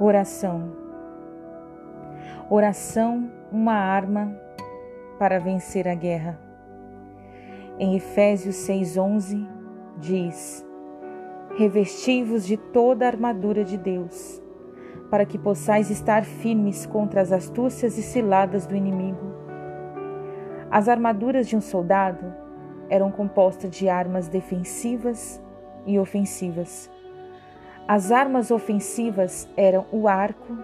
Oração. Oração, uma arma para vencer a guerra. Em Efésios 6:11 diz: Revesti-vos de toda a armadura de Deus, para que possais estar firmes contra as astúcias e ciladas do inimigo. As armaduras de um soldado eram compostas de armas defensivas e ofensivas. As armas ofensivas eram o arco,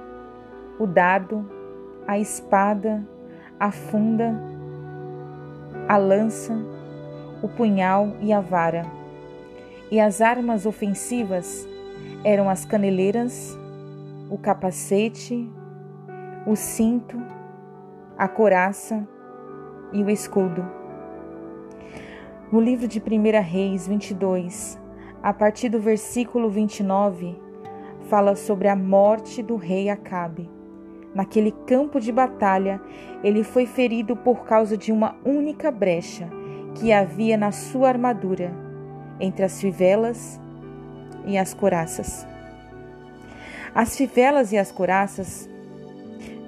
o dardo, a espada, a funda, a lança, o punhal e a vara. E as armas ofensivas eram as caneleiras, o capacete, o cinto, a coraça e o escudo. No livro de 1 Reis 22, a partir do versículo 29, fala sobre a morte do rei Acabe. Naquele campo de batalha, ele foi ferido por causa de uma única brecha que havia na sua armadura, entre as fivelas e as coraças. As fivelas e as coraças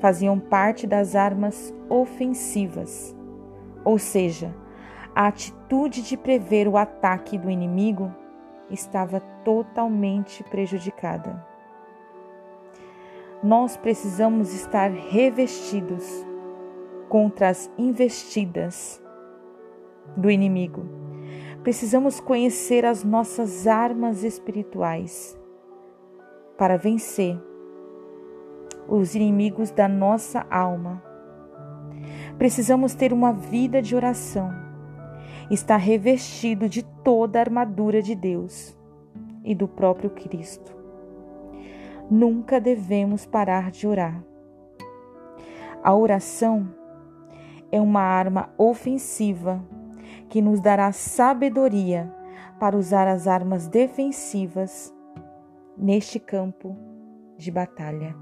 faziam parte das armas ofensivas, ou seja, a atitude de prever o ataque do inimigo estava totalmente prejudicada. Nós precisamos estar revestidos contra as investidas do inimigo. Precisamos conhecer as nossas armas espirituais para vencer os inimigos da nossa alma. Precisamos ter uma vida de oração está revestido de toda a armadura de Deus e do próprio Cristo. Nunca devemos parar de orar. A oração é uma arma ofensiva que nos dará sabedoria para usar as armas defensivas neste campo de batalha.